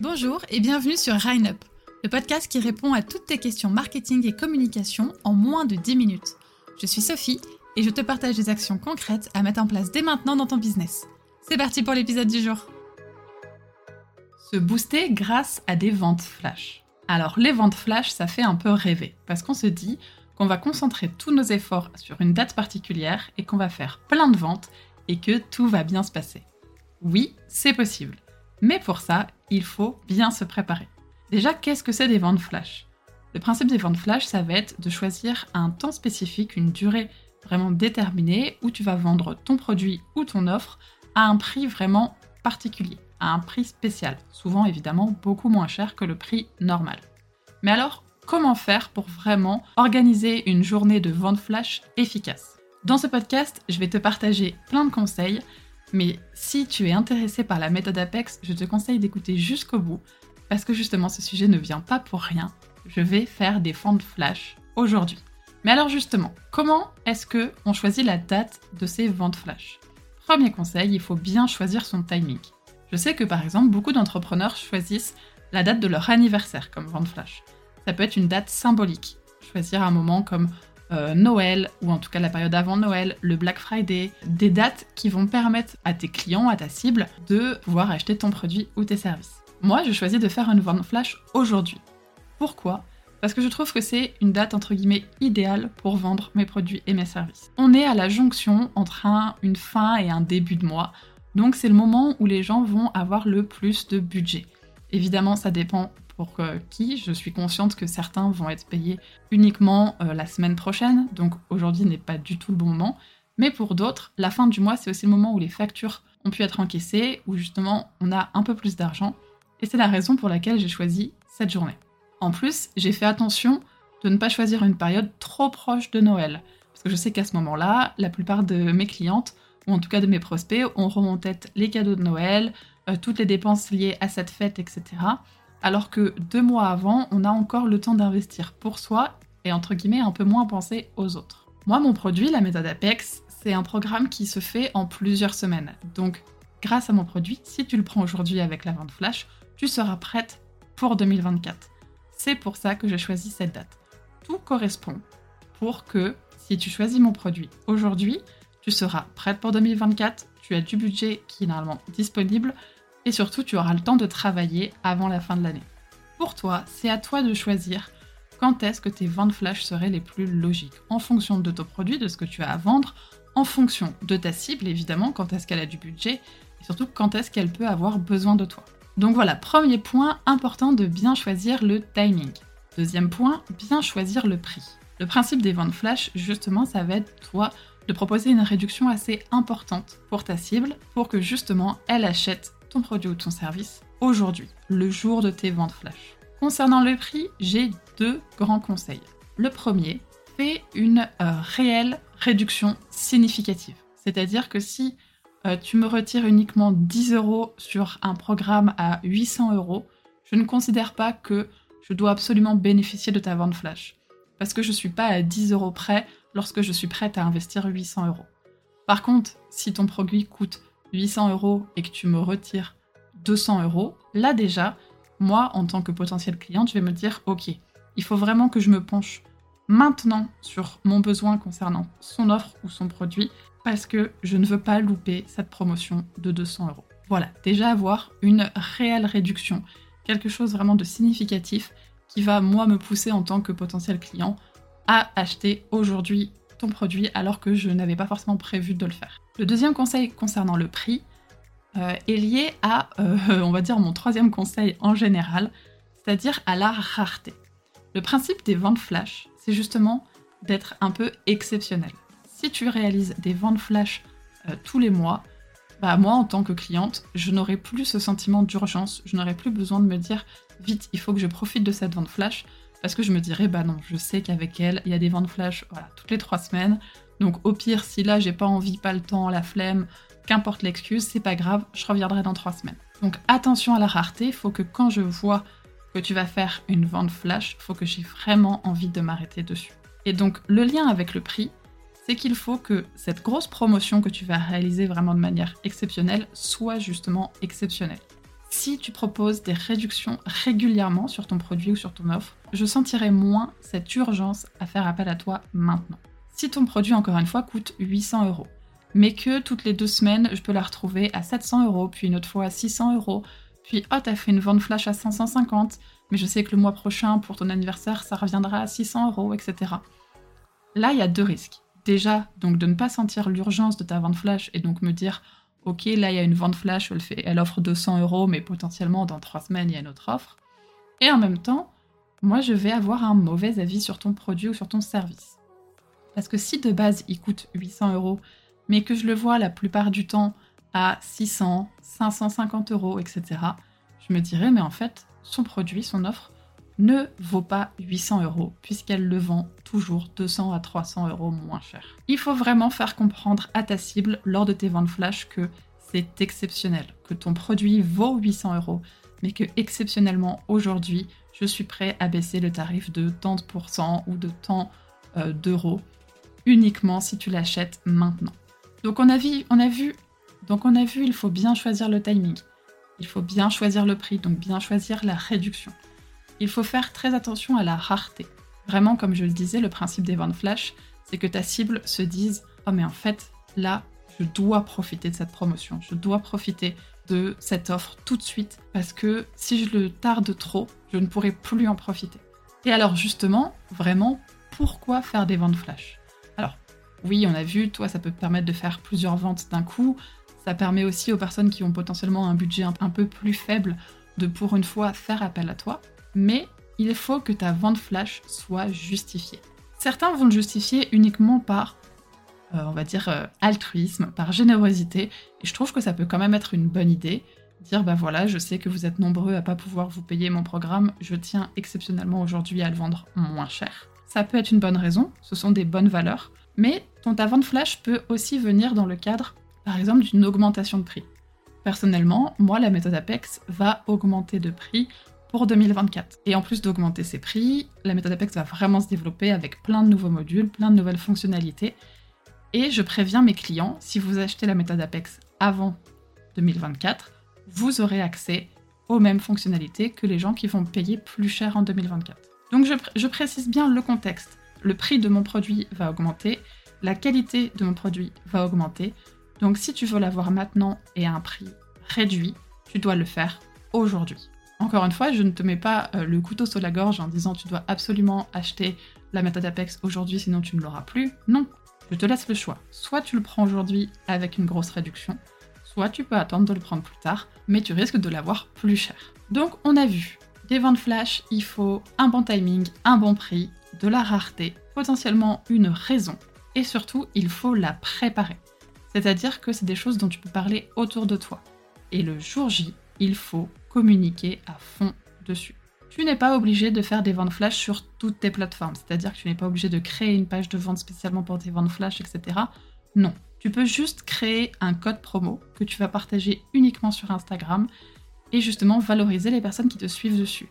Bonjour et bienvenue sur Up, le podcast qui répond à toutes tes questions marketing et communication en moins de 10 minutes. Je suis Sophie et je te partage des actions concrètes à mettre en place dès maintenant dans ton business. C'est parti pour l'épisode du jour. Se booster grâce à des ventes flash. Alors les ventes flash, ça fait un peu rêver parce qu'on se dit qu'on va concentrer tous nos efforts sur une date particulière et qu'on va faire plein de ventes et que tout va bien se passer. Oui, c'est possible. Mais pour ça, il faut bien se préparer. Déjà, qu'est-ce que c'est des ventes flash? Le principe des ventes flash, ça va être de choisir un temps spécifique, une durée vraiment déterminée, où tu vas vendre ton produit ou ton offre à un prix vraiment particulier, à un prix spécial, souvent évidemment beaucoup moins cher que le prix normal. Mais alors, comment faire pour vraiment organiser une journée de vente flash efficace? Dans ce podcast, je vais te partager plein de conseils mais si tu es intéressé par la méthode Apex, je te conseille d'écouter jusqu'au bout, parce que justement ce sujet ne vient pas pour rien. Je vais faire des ventes flash aujourd'hui. Mais alors justement, comment est-ce que on choisit la date de ces ventes flash? Premier conseil, il faut bien choisir son timing. Je sais que par exemple, beaucoup d'entrepreneurs choisissent la date de leur anniversaire comme vente flash. Ça peut être une date symbolique. Choisir un moment comme euh, Noël, ou en tout cas la période avant Noël, le Black Friday, des dates qui vont permettre à tes clients, à ta cible, de pouvoir acheter ton produit ou tes services. Moi, je choisis de faire une vente flash aujourd'hui. Pourquoi? Parce que je trouve que c'est une date entre guillemets idéale pour vendre mes produits et mes services. On est à la jonction entre une fin et un début de mois, donc c'est le moment où les gens vont avoir le plus de budget. Évidemment, ça dépend pour qui. Je suis consciente que certains vont être payés uniquement euh, la semaine prochaine, donc aujourd'hui n'est pas du tout le bon moment. Mais pour d'autres, la fin du mois, c'est aussi le moment où les factures ont pu être encaissées, où justement on a un peu plus d'argent. Et c'est la raison pour laquelle j'ai choisi cette journée. En plus, j'ai fait attention de ne pas choisir une période trop proche de Noël. Parce que je sais qu'à ce moment-là, la plupart de mes clientes, ou en tout cas de mes prospects, en tête les cadeaux de Noël, euh, toutes les dépenses liées à cette fête, etc alors que deux mois avant, on a encore le temps d'investir pour soi et entre guillemets un peu moins penser aux autres. Moi, mon produit, la méthode Apex, c'est un programme qui se fait en plusieurs semaines. Donc, grâce à mon produit, si tu le prends aujourd'hui avec la vente flash, tu seras prête pour 2024. C'est pour ça que j'ai choisi cette date. Tout correspond pour que si tu choisis mon produit aujourd'hui, tu seras prête pour 2024, tu as du budget qui est normalement disponible, et surtout, tu auras le temps de travailler avant la fin de l'année. Pour toi, c'est à toi de choisir quand est-ce que tes ventes flash seraient les plus logiques, en fonction de ton produit, de ce que tu as à vendre, en fonction de ta cible, évidemment, quand est-ce qu'elle a du budget, et surtout quand est-ce qu'elle peut avoir besoin de toi. Donc voilà, premier point, important de bien choisir le timing. Deuxième point, bien choisir le prix. Le principe des ventes flash, justement, ça va être toi de proposer une réduction assez importante pour ta cible pour que justement elle achète ton produit ou ton service aujourd'hui, le jour de tes ventes flash. Concernant le prix, j'ai deux grands conseils. Le premier, fais une euh, réelle réduction significative. C'est-à-dire que si euh, tu me retires uniquement 10 euros sur un programme à 800 euros, je ne considère pas que je dois absolument bénéficier de ta vente flash. Parce que je ne suis pas à 10 euros près lorsque je suis prête à investir 800 euros. Par contre, si ton produit coûte 800 euros et que tu me retires 200 euros, là déjà, moi, en tant que potentiel cliente, je vais me dire, ok, il faut vraiment que je me penche maintenant sur mon besoin concernant son offre ou son produit, parce que je ne veux pas louper cette promotion de 200 euros. Voilà, déjà avoir une réelle réduction, quelque chose vraiment de significatif qui va, moi, me pousser en tant que potentiel client à acheter aujourd'hui ton produit alors que je n'avais pas forcément prévu de le faire. Le deuxième conseil concernant le prix euh, est lié à, euh, on va dire, mon troisième conseil en général, c'est-à-dire à la rareté. Le principe des ventes flash, c'est justement d'être un peu exceptionnel. Si tu réalises des ventes flash euh, tous les mois, bah moi en tant que cliente, je n'aurai plus ce sentiment d'urgence, je n'aurai plus besoin de me dire vite, il faut que je profite de cette vente flash parce que je me dirais, bah non, je sais qu'avec elle, il y a des ventes flash voilà, toutes les trois semaines. Donc au pire, si là j'ai pas envie, pas le temps, la flemme, qu'importe l'excuse, c'est pas grave, je reviendrai dans trois semaines. Donc attention à la rareté, il faut que quand je vois que tu vas faire une vente flash, faut que j'ai vraiment envie de m'arrêter dessus. Et donc le lien avec le prix, c'est qu'il faut que cette grosse promotion que tu vas réaliser vraiment de manière exceptionnelle soit justement exceptionnelle. Si tu proposes des réductions régulièrement sur ton produit ou sur ton offre, je sentirai moins cette urgence à faire appel à toi maintenant. Si ton produit, encore une fois, coûte 800 euros, mais que toutes les deux semaines, je peux la retrouver à 700 euros, puis une autre fois à 600 euros, puis oh, t'as fait une vente flash à 550, mais je sais que le mois prochain, pour ton anniversaire, ça reviendra à 600 euros, etc. Là, il y a deux risques. Déjà, donc de ne pas sentir l'urgence de ta vente flash et donc me dire, ok, là, il y a une vente flash, elle, elle offre 200 euros, mais potentiellement dans trois semaines, il y a une autre offre. Et en même temps, moi, je vais avoir un mauvais avis sur ton produit ou sur ton service. Parce que si de base, il coûte 800 euros, mais que je le vois la plupart du temps à 600, 550 euros, etc., je me dirais, mais en fait, son produit, son offre, ne vaut pas 800 euros, puisqu'elle le vend toujours 200 à 300 euros moins cher. Il faut vraiment faire comprendre à ta cible lors de tes ventes flash que c'est exceptionnel, que ton produit vaut 800 euros, mais que exceptionnellement aujourd'hui, je suis prêt à baisser le tarif de tant de pourcents ou de tant euh, d'euros uniquement si tu l'achètes maintenant. Donc on a, vu, on a vu, donc on a vu, il faut bien choisir le timing. Il faut bien choisir le prix, donc bien choisir la réduction. Il faut faire très attention à la rareté. Vraiment, comme je le disais, le principe des ventes flash, c'est que ta cible se dise Oh, mais en fait, là, je dois profiter de cette promotion, je dois profiter cette offre tout de suite, parce que si je le tarde trop, je ne pourrai plus en profiter. Et alors, justement, vraiment, pourquoi faire des ventes flash? Alors, oui, on a vu, toi, ça peut permettre de faire plusieurs ventes d'un coup. Ça permet aussi aux personnes qui ont potentiellement un budget un peu plus faible de pour une fois faire appel à toi. Mais il faut que ta vente flash soit justifiée. Certains vont le justifier uniquement par, on va dire, euh, altruisme, par générosité. Et je trouve que ça peut quand même être une bonne idée. Dire, bah voilà, je sais que vous êtes nombreux à pas pouvoir vous payer mon programme, je tiens exceptionnellement aujourd'hui à le vendre moins cher. Ça peut être une bonne raison, ce sont des bonnes valeurs. Mais ton ta vente flash peut aussi venir dans le cadre, par exemple, d'une augmentation de prix. Personnellement, moi, la méthode Apex va augmenter de prix pour 2024. Et en plus d'augmenter ses prix, la méthode Apex va vraiment se développer avec plein de nouveaux modules, plein de nouvelles fonctionnalités. Et je préviens mes clients, si vous achetez la méthode Apex avant 2024, vous aurez accès aux mêmes fonctionnalités que les gens qui vont payer plus cher en 2024. Donc je, précise bien le contexte le prix de mon produit va augmenter, la qualité de mon produit va augmenter. Donc si tu veux l'avoir maintenant et à un prix réduit, tu dois le faire aujourd'hui. Encore une fois, je ne te mets pas euh, le couteau sur la gorge en disant tu dois absolument acheter la méthode Apex aujourd'hui sinon tu ne l'auras plus. Non, je te laisse le choix. Soit tu le prends aujourd'hui avec une grosse réduction, soit tu peux attendre de le prendre plus tard, mais tu risques de l'avoir plus cher. Donc on a vu, des ventes flash, il faut un bon timing, un bon prix, de la rareté, potentiellement une raison, et surtout, il faut la préparer. C'est-à-dire que c'est des choses dont tu peux parler autour de toi. Et le jour J, il faut communiquer à fond dessus. Tu n'es pas obligé de faire des ventes flash sur toutes tes plateformes, c'est-à-dire que tu n'es pas obligé de créer une page de vente spécialement pour tes ventes flash, etc. Non. Tu peux juste créer un code promo que tu vas partager uniquement sur Instagram et justement valoriser les personnes qui te suivent dessus.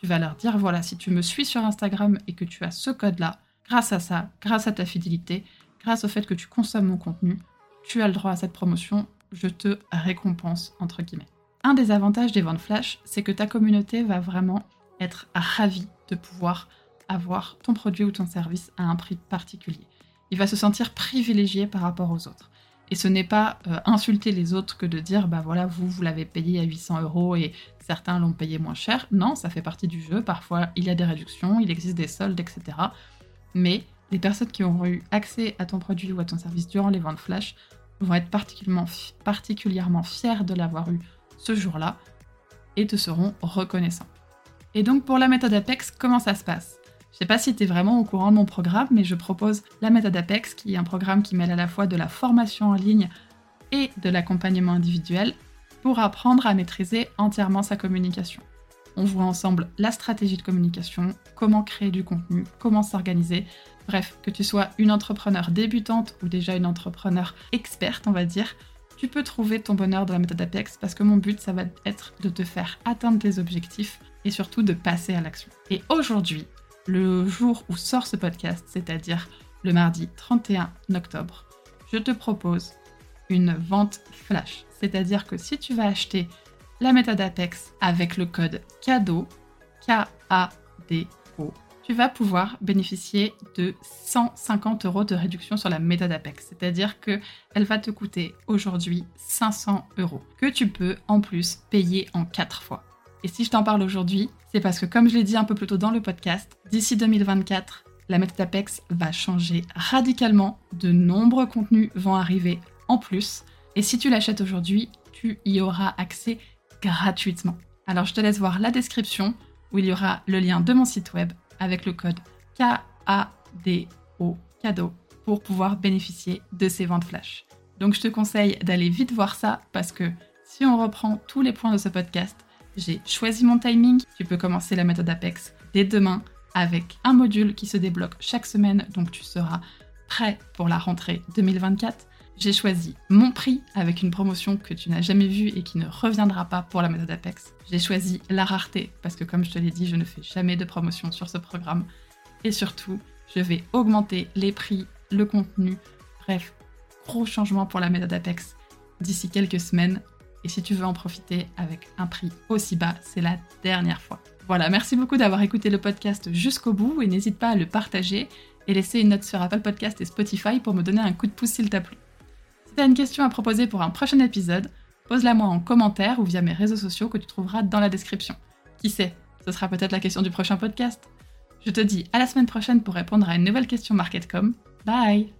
Tu vas leur dire, voilà, si tu me suis sur Instagram et que tu as ce code-là, grâce à ça, grâce à ta fidélité, grâce au fait que tu consommes mon contenu, tu as le droit à cette promotion, je te récompense, entre guillemets. Un des avantages des ventes flash, c'est que ta communauté va vraiment être ravie de pouvoir avoir ton produit ou ton service à un prix particulier. Il va se sentir privilégié par rapport aux autres. Et ce n'est pas euh, insulter les autres que de dire, bah voilà, vous, vous l'avez payé à 800 euros et certains l'ont payé moins cher. Non, ça fait partie du jeu. Parfois, il y a des réductions, il existe des soldes, etc. Mais les personnes qui auront eu accès à ton produit ou à ton service durant les ventes flash vont être particulièrement, particulièrement fiers de l'avoir eu ce jour-là et te seront reconnaissants. Et donc pour la méthode Apex, comment ça se passe? Je sais pas si tu es vraiment au courant de mon programme, mais je propose la méthode Apex, qui est un programme qui mêle à la fois de la formation en ligne et de l'accompagnement individuel pour apprendre à maîtriser entièrement sa communication. On voit ensemble la stratégie de communication, comment créer du contenu, comment s'organiser. Bref, que tu sois une entrepreneur débutante ou déjà une entrepreneur experte, on va dire, tu peux trouver ton bonheur dans la méthode Apex parce que mon but, ça va être de te faire atteindre tes objectifs et surtout de passer à l'action. Et aujourd'hui, le jour où sort ce podcast, c'est-à-dire le mardi 31 octobre, je te propose une vente flash. C'est-à-dire que si tu vas acheter la méthode Apex avec le code CADO, K-A-D-O, tu vas pouvoir bénéficier de 150 euros de réduction sur la méthode Apex. C'est-à-dire que elle va te coûter aujourd'hui 500 euros, que tu peux en plus payer en 4 fois. Et si je t'en parle aujourd'hui, c'est parce que comme je l'ai dit un peu plus tôt dans le podcast, d'ici 2024, la méthode va changer radicalement. De nombreux contenus vont arriver en plus. Et si tu l'achètes aujourd'hui, tu y auras accès gratuitement. Alors je te laisse voir la description où il y aura le lien de mon site web avec le code KADO cadeau pour pouvoir bénéficier de ces ventes flash. Donc je te conseille d'aller vite voir ça parce que si on reprend tous les points de ce podcast, j'ai choisi mon timing. Tu peux commencer la méthode Apex dès demain avec un module qui se débloque chaque semaine, donc tu seras prêt pour la rentrée 2024. J'ai choisi mon prix avec une promotion que tu n'as jamais vue et qui ne reviendra pas pour la méthode Apex. J'ai choisi la rareté parce que comme je te l'ai dit, je ne fais jamais de promotion sur ce programme. Et surtout, je vais augmenter les prix, le contenu, bref, gros changement pour la méthode Apex d'ici quelques semaines. Et si tu veux en profiter avec un prix aussi bas, c'est la dernière fois. Voilà, merci beaucoup d'avoir écouté le podcast jusqu'au bout et n'hésite pas à le partager et laisser une note sur Apple Podcast et Spotify pour me donner un coup de pouce s'il t'a plu. Si tu as une question à proposer pour un prochain épisode, pose-la moi en commentaire ou via mes réseaux sociaux que tu trouveras dans la description. Qui sait, ce sera peut-être la question du prochain podcast. Je te dis à la semaine prochaine pour répondre à une nouvelle question MarketCom. Bye